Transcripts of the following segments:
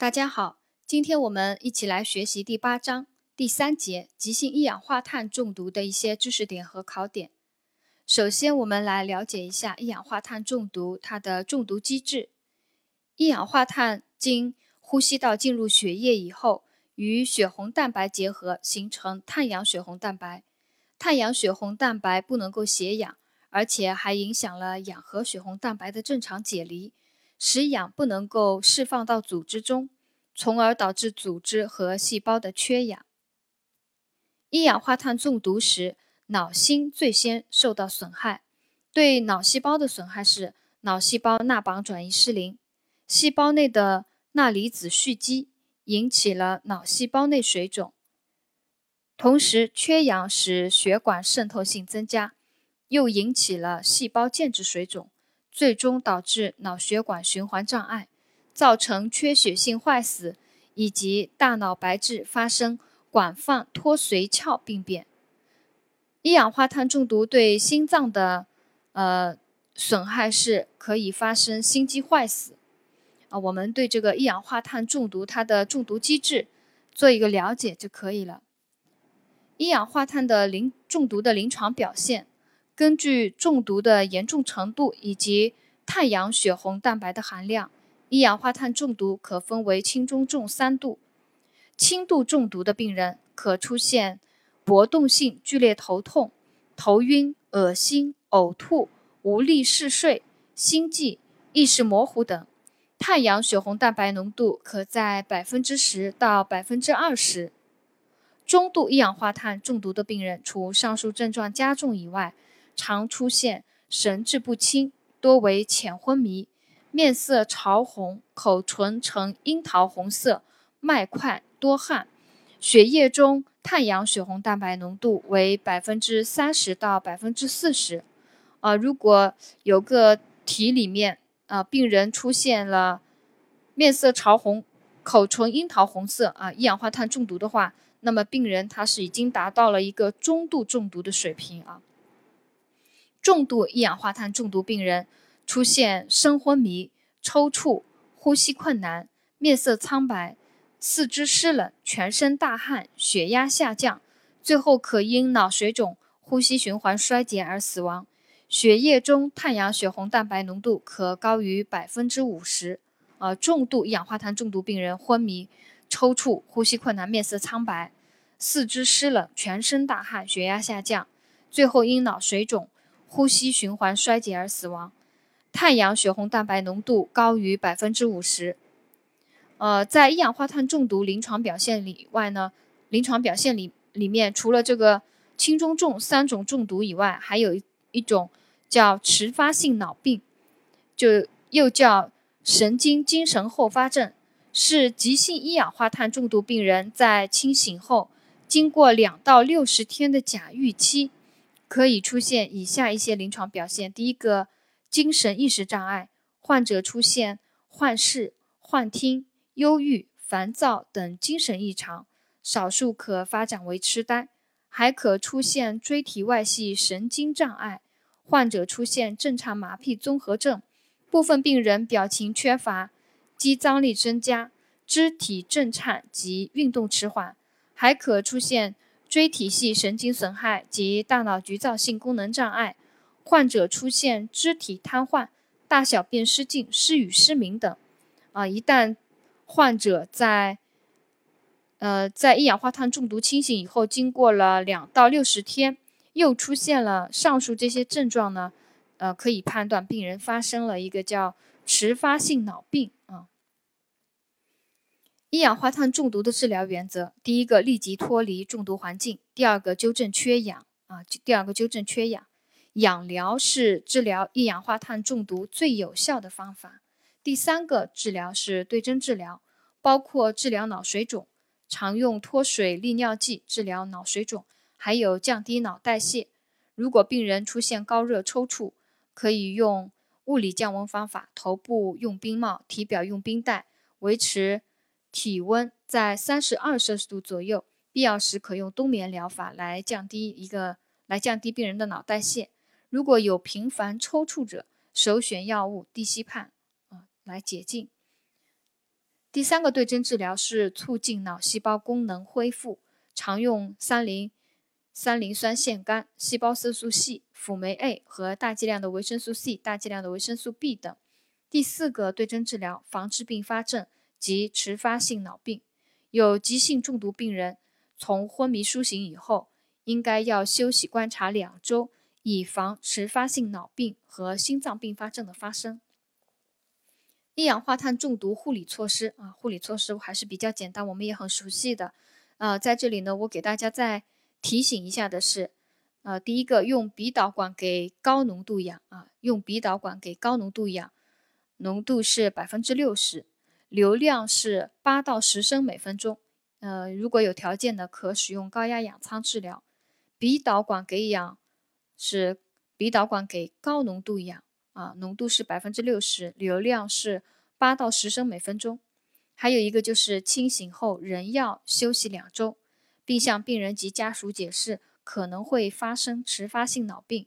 大家好，今天我们一起来学习第八章第三节急性一氧化碳中毒的一些知识点和考点。首先，我们来了解一下一氧化碳中毒它的中毒机制。一氧化碳经呼吸道进入血液以后，与血红蛋白结合，形成碳氧血红蛋白。碳氧血红蛋白不能够携氧，而且还影响了氧和血红蛋白的正常解离。使氧不能够释放到组织中，从而导致组织和细胞的缺氧。一氧化碳中毒时，脑心最先受到损害。对脑细胞的损害是脑细胞钠钡转移失灵，细胞内的钠离子蓄积，引起了脑细胞内水肿。同时，缺氧使血管渗透性增加，又引起了细胞间质水肿。最终导致脑血管循环障碍，造成缺血性坏死以及大脑白质发生广泛脱髓鞘病变。一氧化碳中毒对心脏的呃损害是可以发生心肌坏死。啊，我们对这个一氧化碳中毒它的中毒机制做一个了解就可以了。一氧化碳的临中毒的临床表现。根据中毒的严重程度以及碳氧血红蛋白的含量，一氧化碳中毒可分为轻、中、重三度。轻度中毒的病人可出现搏动性剧烈头痛、头晕、恶心、呕吐、无力嗜睡、心悸、意识模糊等，碳氧血红蛋白浓度可在百分之十到百分之二十。中度一氧化碳中毒的病人，除上述症状加重以外，常出现神志不清，多为浅昏迷，面色潮红，口唇呈樱桃红色，脉快，多汗，血液中碳氧血红蛋白浓度为百分之三十到百分之四十。啊，如果有个题里面啊，病人出现了面色潮红，口唇樱桃红色啊，一氧化碳中毒的话，那么病人他是已经达到了一个中度中毒的水平啊。重度一氧化碳中毒病人出现深昏迷、抽搐、呼吸困难、面色苍白、四肢湿冷、全身大汗、血压下降，最后可因脑水肿、呼吸循环衰竭而死亡。血液中碳氧血红蛋白浓度可高于百分之五十。呃，重度一氧化碳中毒病人昏迷、抽搐、呼吸困难、面色苍白、四肢湿冷、全身大汗、血压下降，最后因脑水肿。呼吸循环衰竭而死亡，碳氧血红蛋白浓度高于百分之五十。呃，在一氧化碳中毒临床表现里外呢，临床表现里里面除了这个轻中重三种中毒以外，还有一一种叫迟发性脑病，就又叫神经精神后发症，是急性一氧化碳中毒病人在清醒后，经过两到六十天的假预期。可以出现以下一些临床表现：第一个，精神意识障碍，患者出现幻视、幻听、忧郁、烦躁等精神异常，少数可发展为痴呆，还可出现椎体外系神经障碍，患者出现正常麻痹综合症，部分病人表情缺乏，肌张力增加，肢体震颤及运动迟缓，还可出现。椎体系神经损害及大脑局灶性功能障碍，患者出现肢体瘫痪、大小便失禁、失语失明等。啊，一旦患者在呃在一氧化碳中毒清醒以后，经过了两到六十天，又出现了上述这些症状呢，呃，可以判断病人发生了一个叫迟发性脑病。一氧化碳中毒的治疗原则：第一个，立即脱离中毒环境；第二个，纠正缺氧啊；第二个，纠正缺氧。氧疗是治疗一氧化碳中毒最有效的方法。第三个治疗是对症治疗，包括治疗脑水肿，常用脱水利尿剂治疗脑水肿，还有降低脑代谢。如果病人出现高热抽搐，可以用物理降温方法，头部用冰帽，体表用冰袋，维持。体温在三十二摄氏度左右，必要时可用冬眠疗法来降低一个来降低病人的脑代谢。如果有频繁抽搐者，首选药物地西泮啊来解痉。第三个对症治疗是促进脑细胞功能恢复，常用三磷三磷酸腺苷、细胞色素系、辅酶 A 和大剂量的维生素 C、大剂量的维生素 B 等。第四个对症治疗防治并发症及迟发性脑病，有急性中毒病人从昏迷苏醒以后，应该要休息观察两周，以防迟发性脑病和心脏并发症的发生。一氧化碳中毒护理措施啊，护理措施还是比较简单，我们也很熟悉的。呃，在这里呢，我给大家再提醒一下的是，呃，第一个用鼻导管给高浓度氧啊，用鼻导管给高浓度氧，浓度是百分之六十，流量是八到十升每分钟。呃，如果有条件的，可使用高压氧舱治疗。鼻导管给氧是鼻导管给高浓度氧。啊，浓度是百分之六十，流量是八到十升每分钟。还有一个就是清醒后仍要休息两周，并向病人及家属解释可能会发生迟发性脑病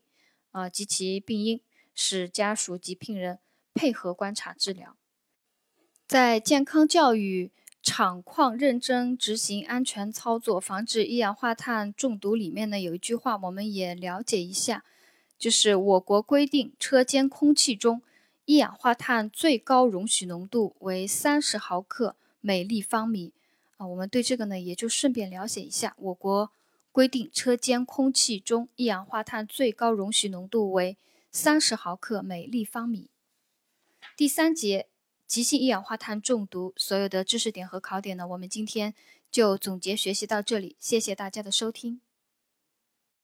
啊及其病因，使家属及病人配合观察治疗。在健康教育厂矿认真执行安全操作，防止一氧化碳中毒里面呢有一句话，我们也了解一下。就是我国规定，车间空气中一氧化碳最高容许浓度为三十毫克每立方米啊。我们对这个呢，也就顺便了解一下。我国规定，车间空气中一氧化碳最高容许浓度为三十毫克每立方米。第三节，急性一氧化碳中毒所有的知识点和考点呢，我们今天就总结学习到这里。谢谢大家的收听。